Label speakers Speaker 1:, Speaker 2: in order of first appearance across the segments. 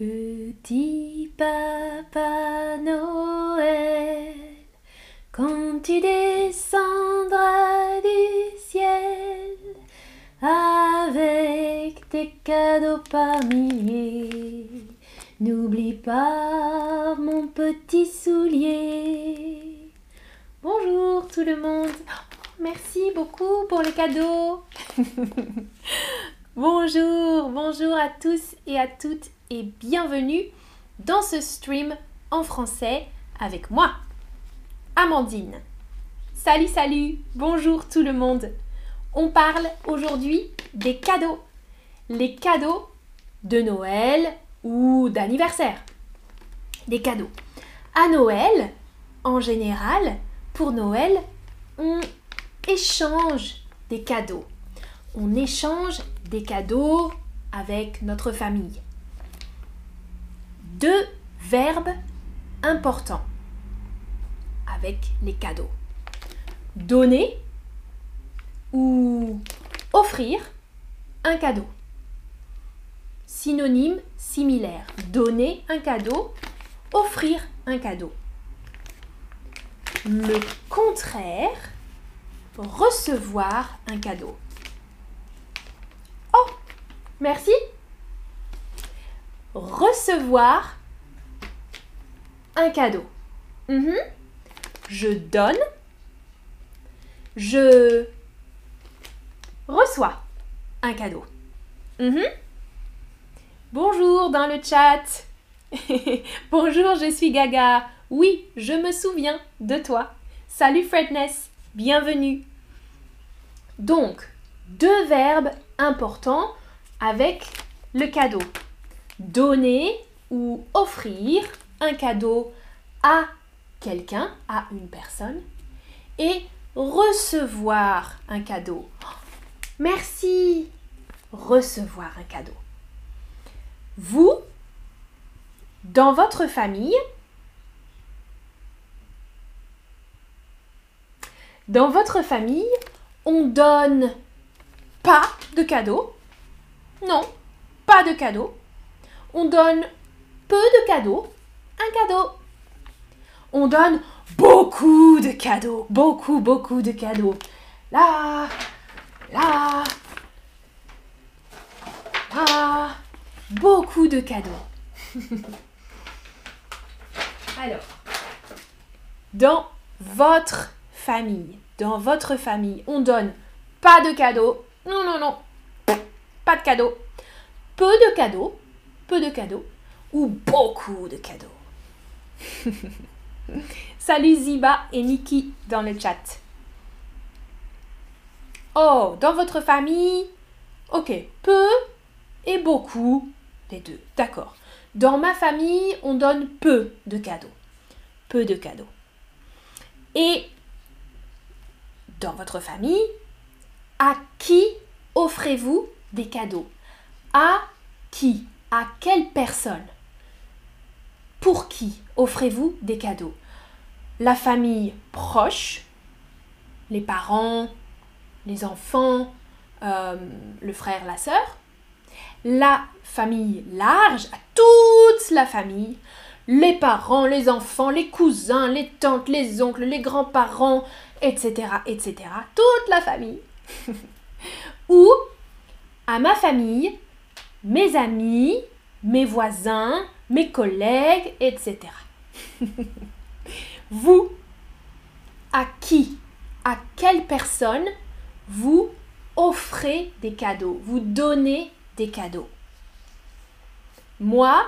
Speaker 1: Petit papa Noël, quand tu descendras du ciel avec tes cadeaux par milliers, n'oublie pas mon petit soulier. Bonjour tout le monde. Merci beaucoup pour les cadeaux. bonjour, bonjour à tous et à toutes bienvenue dans ce stream en français avec moi, Amandine. Salut, salut, bonjour tout le monde. On parle aujourd'hui des cadeaux. Les cadeaux de Noël ou d'anniversaire. Des cadeaux. À Noël, en général, pour Noël, on échange des cadeaux. On échange des cadeaux avec notre famille deux verbes importants avec les cadeaux. Donner ou offrir un cadeau. Synonyme similaire. Donner un cadeau, offrir un cadeau. Le contraire, recevoir un cadeau. Oh, merci recevoir un cadeau. Mhm. Je donne. Je reçois un cadeau. Mhm. Bonjour dans le chat. Bonjour, je suis Gaga. Oui, je me souviens de toi. Salut Fredness, bienvenue. Donc, deux verbes importants avec le cadeau donner ou offrir un cadeau à quelqu'un, à une personne, et recevoir un cadeau. Merci. Recevoir un cadeau. Vous, dans votre famille, dans votre famille, on donne pas de cadeau. Non, pas de cadeau on donne peu de cadeaux, un cadeau. On donne beaucoup de cadeaux, beaucoup, beaucoup de cadeaux. Là, là, là, beaucoup de cadeaux. Alors, dans votre famille, dans votre famille, on donne pas de cadeaux. Non, non, non. Pas de cadeaux. Peu de cadeaux de cadeaux ou beaucoup de cadeaux. Salut Ziba et Niki dans le chat. Oh, dans votre famille Ok, peu et beaucoup, les deux. D'accord. Dans ma famille, on donne peu de cadeaux. Peu de cadeaux. Et dans votre famille, à qui offrez-vous des cadeaux? À qui? À quelle personne? Pour qui offrez-vous des cadeaux? La famille proche, les parents, les enfants, euh, le frère, la sœur? La famille large, toute la famille, les parents, les enfants, les cousins, les tantes, les oncles, les grands-parents, etc., etc. Toute la famille. Ou à ma famille, mes amis, mes voisins, mes collègues, etc. vous, à qui, à quelle personne vous offrez des cadeaux, vous donnez des cadeaux? Moi,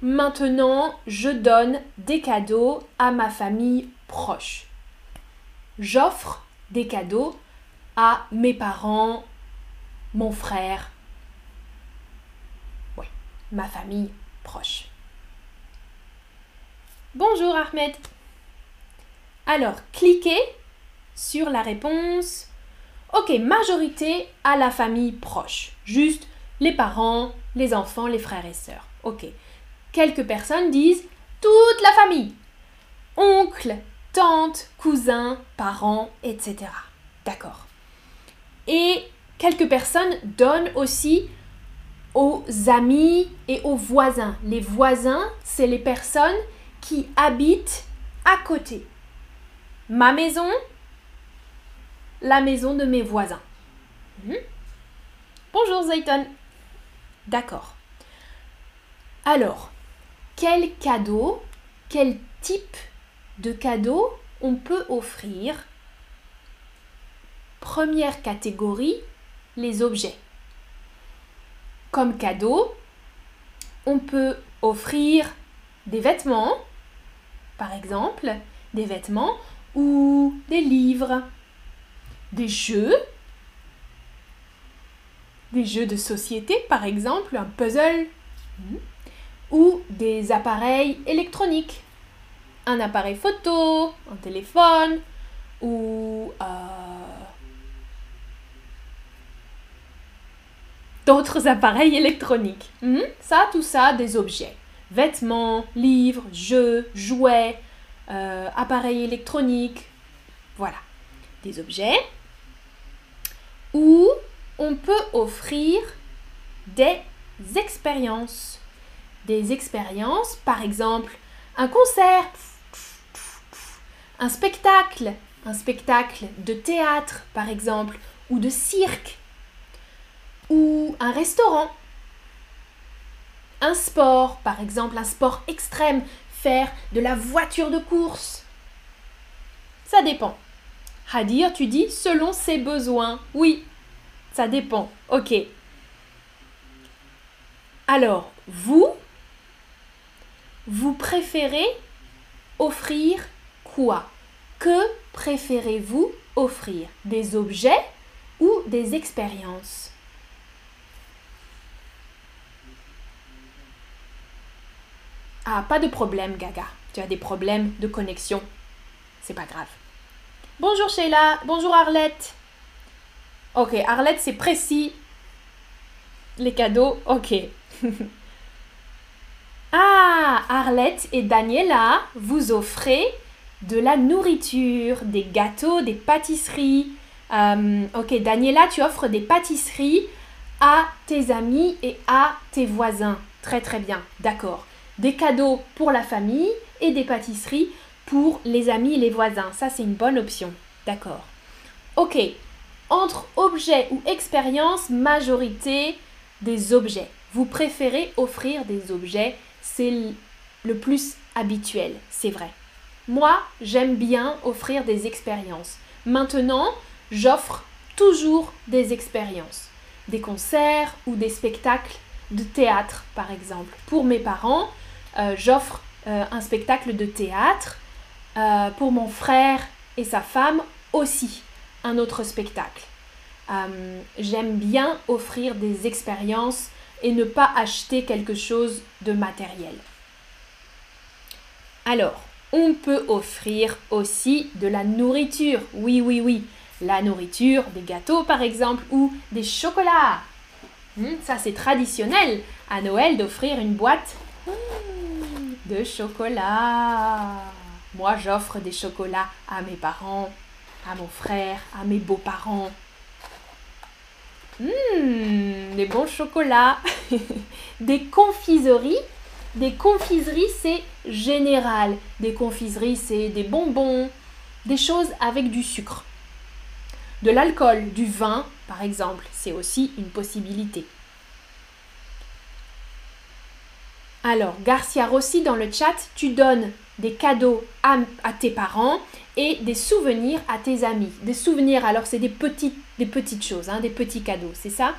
Speaker 1: maintenant, je donne des cadeaux à ma famille proche. J'offre des cadeaux à mes parents, mon frère, ma famille proche. Bonjour Ahmed. Alors, cliquez sur la réponse. Ok, majorité à la famille proche. Juste les parents, les enfants, les frères et sœurs. Ok. Quelques personnes disent toute la famille. Oncle, tante, cousin, parents, etc. D'accord. Et quelques personnes donnent aussi aux amis et aux voisins. Les voisins, c'est les personnes qui habitent à côté. Ma maison, la maison de mes voisins. Mhm. Bonjour Zayton. D'accord. Alors, quel cadeau, quel type de cadeau on peut offrir? Première catégorie, les objets. Comme cadeau, on peut offrir des vêtements, par exemple, des vêtements ou des livres, des jeux, des jeux de société, par exemple, un puzzle, hmm, ou des appareils électroniques, un appareil photo, un téléphone, ou euh, d'autres appareils électroniques. Hmm, ça, tout ça, des objets. Vêtements, livres, jeux, jouets, euh, appareils électroniques. Voilà. Des objets. Ou on peut offrir des expériences. Des expériences, par exemple, un concert, un spectacle, un spectacle de théâtre, par exemple, ou de cirque, ou un restaurant, un sport, par exemple, un sport extrême, faire de la voiture de course. Ça dépend. Hadir, tu dis selon ses besoins. Oui, ça dépend. Ok. Alors, vous, vous préférez offrir quoi? Que préférez-vous offrir? Des objets ou des expériences? Ah, pas de problème, Gaga. Tu as des problèmes de connexion. C'est pas grave. Bonjour Sheila. Bonjour Arlette. Ok, Arlette, c'est précis. Les cadeaux, ok. ah, Arlette et Daniela, vous offrez de la nourriture, des gâteaux, des pâtisseries. Euh, ok, Daniela, tu offres des pâtisseries à tes amis et à tes voisins. Très très bien, d'accord. Des cadeaux pour la famille et des pâtisseries pour les amis et les voisins. Ça, c'est une bonne option. D'accord. Ok, entre objet ou expérience, majorité des objets. Vous préférez offrir des objets, c'est le plus habituel, c'est vrai. Moi, j'aime bien offrir des expériences. Maintenant, j'offre toujours des expériences. Des concerts ou des spectacles de théâtre, par exemple. Pour mes parents, j'offre euh, un spectacle de théâtre. Euh, pour mon frère et sa femme aussi un autre spectacle. Euh, j'aime bien offrir des expériences et ne pas acheter quelque chose de matériel. Alors, on peut offrir aussi de la nourriture. Oui, oui, oui. La nourriture, des gâteaux par exemple, ou des chocolats. Hmm, ça, c'est traditionnel à Noël d'offrir une boîte de chocolat. Moi, j'offre des chocolats à mes parents à mon frère, à mes beaux-parents. Hum, des bons chocolats. des confiseries. Des confiseries, c'est général. Des confiseries, c'est des bonbons, des choses avec du sucre. De l'alcool, du vin, par exemple, c'est aussi une possibilité. Alors, Garcia Rossi dans le chat, tu donnes des cadeaux à, tes parents et des souvenirs à tes amis. Des souvenirs, alors c'est des petites, choses, hein, des petits cadeaux, c'est ça?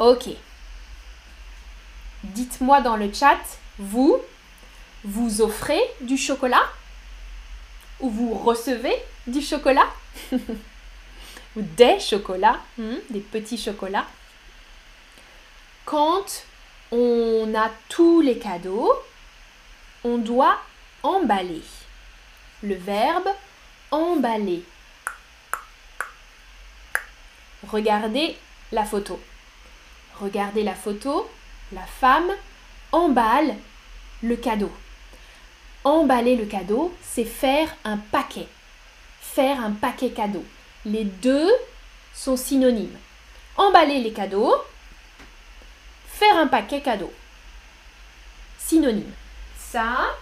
Speaker 1: Ok. Dites-moi dans le chat, vous, vous offrez du chocolat? Ou vous recevez du chocolat? Ou des chocolats, hmm, des petits chocolats Quand on a tous les cadeaux, on doit emballer. Le verbe emballer. Regardez la photo. Regardez la photo. La femme emballe le cadeau. Emballer le cadeau, c'est faire un paquet. Faire un paquet cadeau. Les deux sont synonymes. Emballer les cadeaux. Faire un paquet cadeau. Synonyme. Ça,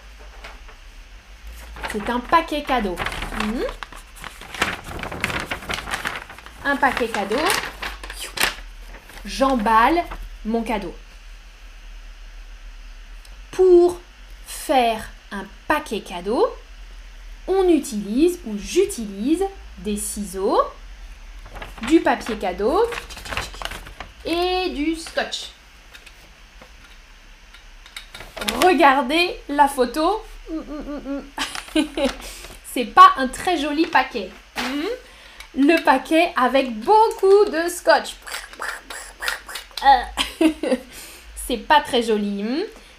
Speaker 1: c'est un paquet cadeau. Hmm. Un paquet cadeau. J'emballe mon cadeau. Pour faire un paquet cadeau, on utilise ou j'utilise des ciseaux, du papier cadeau et du scotch. Regardez la photo. C'est pas un très joli paquet. Le paquet avec beaucoup de scotch. C'est pas très joli.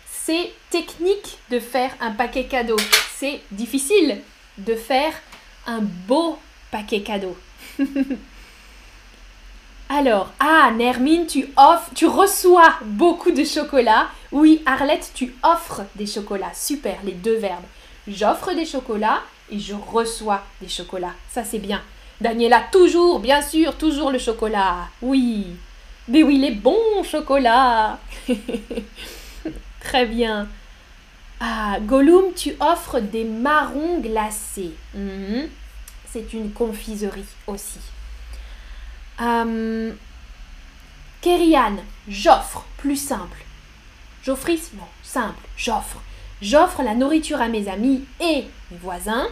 Speaker 1: C'est technique de faire un paquet cadeau. C'est difficile de faire un beau paquet cadeau. Alors, ah, Nermine, tu offres, tu reçois beaucoup de chocolat. Oui, Arlette, tu offres des chocolats. Super, les deux verbes. J'offre des chocolats et je reçois des chocolats. Ça, c'est bien. Daniela, toujours, bien sûr, toujours le chocolat. Oui. Mais oui, les bons chocolats. Très bien. Ah, Gollum, tu offres des marrons glacés. Mhm. C'est une confiserie aussi. Euh, j'offre, plus simple. J'offris, non, simple, j'offre. J'offre la nourriture à mes amis et mes voisins,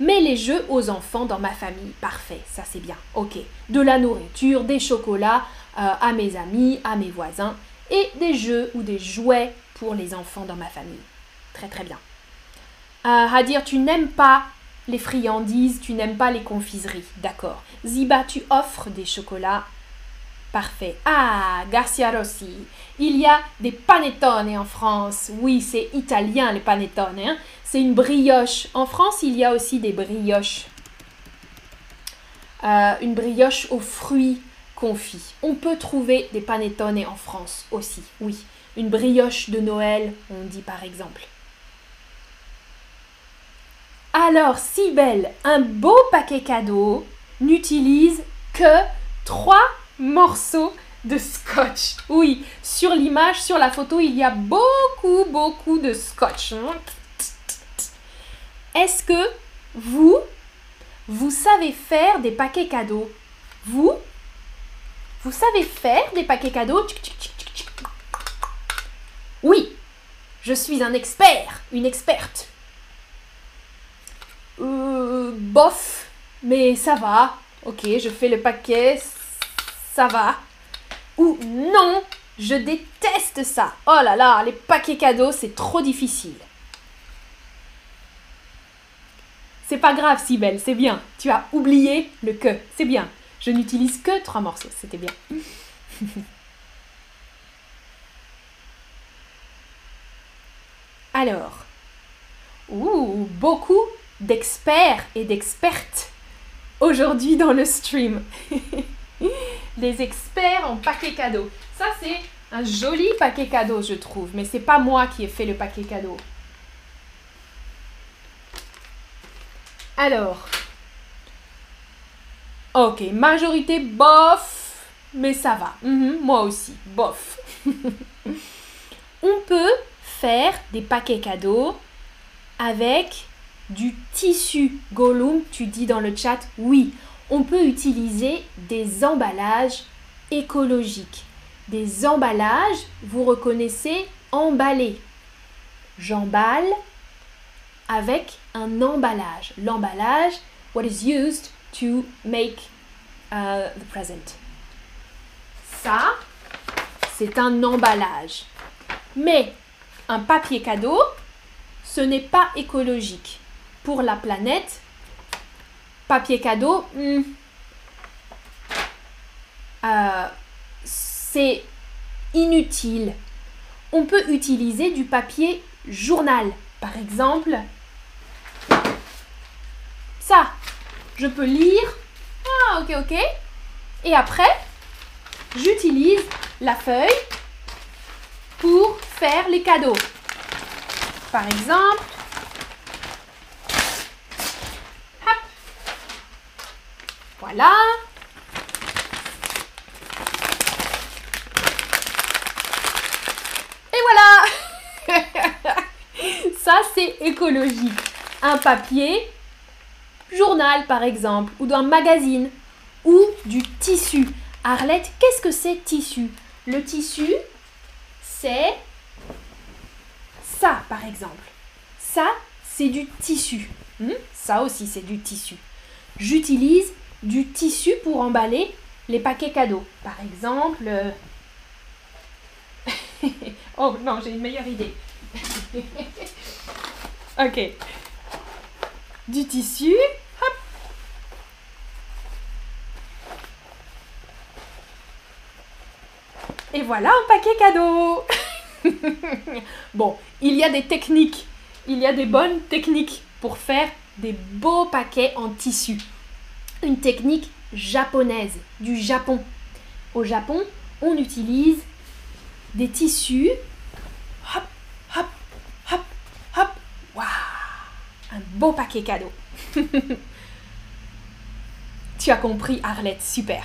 Speaker 1: mais les jeux aux enfants dans ma famille. Parfait, ça c'est bien. Ok. De la nourriture, des chocolats euh, à mes amis, à mes voisins, et des jeux ou des jouets pour les enfants dans ma famille. Très très bien. Euh, à dire tu n'aimes pas les friandises, tu n'aimes pas les confiseries. D'accord. Ziba, tu offres des chocolats. Parfait. Ah, Garcia Rossi. Il y a des panettone en France. Oui, c'est italien les panettone. Hein. C'est une brioche. En France, il y a aussi des brioches. Euh, une brioche aux fruits confits. On peut trouver des panettone en France aussi. Oui. Une brioche de Noël, on dit par exemple. Alors, si belle, un beau paquet cadeau n'utilise que trois morceaux de scotch. Oui, sur l'image, sur la photo, il y a beaucoup, beaucoup de scotch. Est-ce que vous, vous savez faire des paquets cadeaux? Vous, vous savez faire des paquets cadeaux? Oui, je suis un expert, une experte. Euh, bof, mais ça va. Ok, je fais le paquet, ça va. Ou non, je déteste ça. Oh là là, les paquets cadeaux, c'est trop difficile. C'est pas grave, Sibelle, c'est bien. Tu as oublié le que. C'est bien. Je n'utilise que trois morceaux, c'était bien. Alors, beaucoup d'experts et d'expertes aujourd'hui dans le stream. Les experts en paquet cadeau. Ça, c'est un joli paquet cadeau, je trouve. Mais c'est pas moi qui ai fait le paquet cadeau. Alors. Ok, majorité bof, mais ça va. Mhm, moi aussi, bof. On peut faire des paquets cadeaux avec du tissu Gollum, tu dis dans le chat, oui, on peut utiliser des emballages écologiques. Des emballages, vous reconnaissez emballer. J'emballe avec un emballage. L'emballage, what is used to make uh, the present. Ça, c'est un emballage. Mais un papier cadeau, ce n'est pas écologique pour la planète, papier cadeau, hmm, euh, c'est inutile. On peut utiliser du papier journal. Par exemple, ça, je peux lire. Ah, ok, ok. Et après, j'utilise la feuille pour faire les cadeaux. Par exemple, Et voilà Ça, c'est écologique. Un papier, journal par exemple, ou d'un magazine, ou du tissu. Arlette, qu'est-ce que c'est tissu? Le tissu, c'est ça par exemple. Ça, c'est du tissu. Hmm? Ça aussi, c'est du tissu. J'utilise du tissu pour emballer les paquets cadeaux. Par exemple... Euh, oh non, j'ai une meilleure idée. ok. Du tissu. Hop. Et voilà un paquet cadeau. bon, il y a des techniques. Il y a des bonnes techniques pour faire des beaux paquets en tissu. Une technique japonaise, du Japon. Au Japon, on utilise des tissus. Hop, hop, hop, hop. Waouh Un beau paquet cadeau. tu as compris, Arlette, super.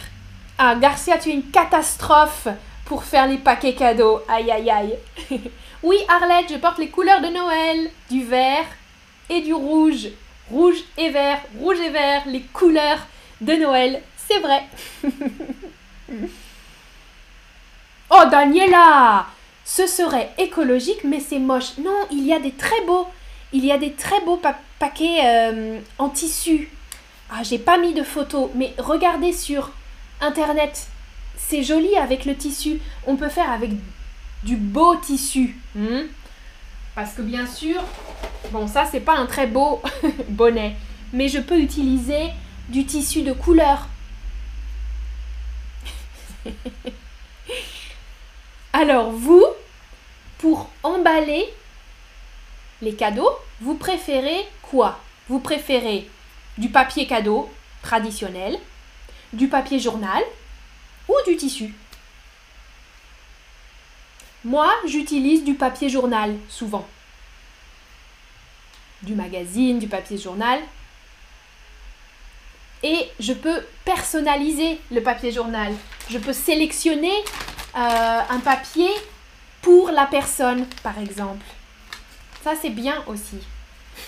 Speaker 1: Ah, Garcia, tu es une catastrophe pour faire les paquets cadeaux. Aïe, aïe, aïe. oui, Arlette, je porte les couleurs de Noël. Du vert et du rouge. Rouge et vert, rouge et vert, les couleurs de Noël. C'est vrai. oh, Daniela Ce serait écologique, mais c'est moche. Non, il y a des très beaux. Il y a des très beaux paquets euh, en tissu. Ah, j'ai pas mis de photos, mais regardez sur internet. C'est joli avec le tissu. On peut faire avec du beau tissu. Hmm? Parce que bien sûr, bon ça c'est pas un très beau bonnet, mais je peux utiliser du tissu de couleur. Alors vous, pour emballer les cadeaux, vous préférez quoi? Vous préférez du papier cadeau traditionnel, du papier journal ou du tissu? Moi, j'utilise du papier journal souvent. Du magazine, du papier journal, et je peux personnaliser le papier journal. Je peux sélectionner euh, un papier pour la personne, par exemple. Ça, c'est bien aussi.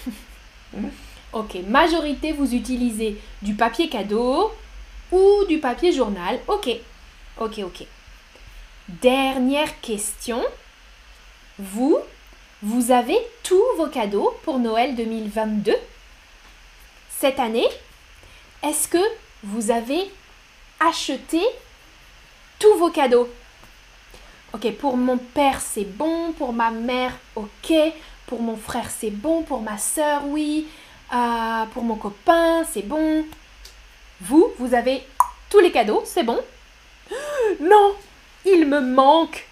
Speaker 1: ok, majorité, vous utilisez du papier cadeau ou du papier journal. Ok, ok, ok. Dernière question. Vous, vous avez tous vos cadeaux pour Noël 2022 Cette année, est-ce que vous avez acheté tous vos cadeaux? Ok, pour mon père c'est bon, pour ma mère ok, pour mon frère c'est bon, pour ma soeur oui, euh, pour mon copain c'est bon. Vous, vous avez tous les cadeaux, c'est bon? Non, il me manque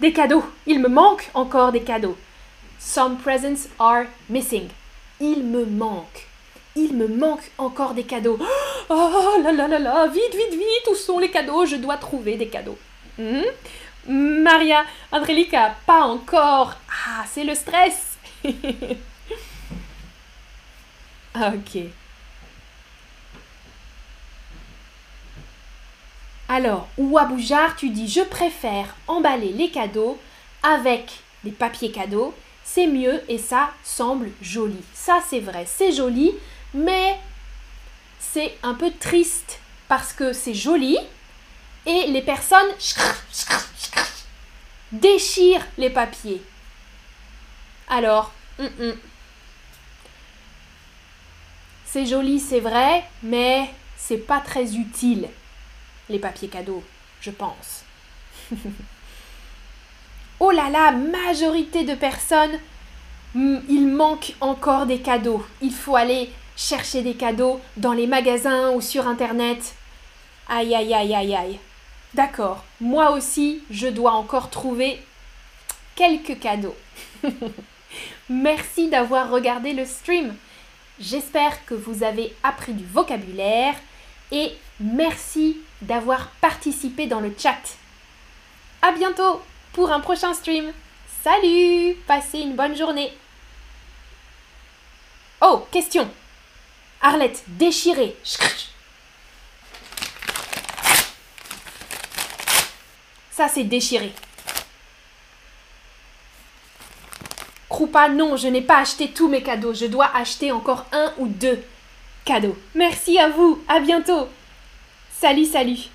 Speaker 1: des cadeaux. Il me manque encore des cadeaux. Some presents are missing. Il me manque il me manque encore des cadeaux. Oh là là là là, vite, vite, vite, où sont les cadeaux? Je dois trouver des cadeaux. Hmm? Maria, Andrelika, pas encore. Ah, c'est le stress. ok. Alors, Ouaboujar, tu dis je préfère emballer les cadeaux avec des papiers cadeaux. C'est mieux et ça semble joli. Ça, c'est vrai, c'est joli mais c'est un peu triste parce que c'est joli et les personnes déchirent les papiers. Alors, mm, mm. c'est joli, c'est vrai, mais c'est pas très utile, les papiers cadeaux, je pense. oh là là, majorité de personnes, mm, il manque encore des cadeaux. Il faut aller chercher des cadeaux dans les magasins ou sur Internet. Aïe, aïe, aïe, aïe, aïe. D'accord, moi aussi, je dois encore trouver quelques cadeaux. Merci d'avoir regardé le stream. J'espère que vous avez appris du vocabulaire et merci d'avoir participé dans le chat. À bientôt pour un prochain stream. Salut Passez une bonne journée. Oh, question Arlette, déchirée. Ça, c'est déchiré. Krupa, non, je n'ai pas acheté tous mes cadeaux. Je dois acheter encore un ou deux cadeaux. Merci à vous. À bientôt. Salut, salut.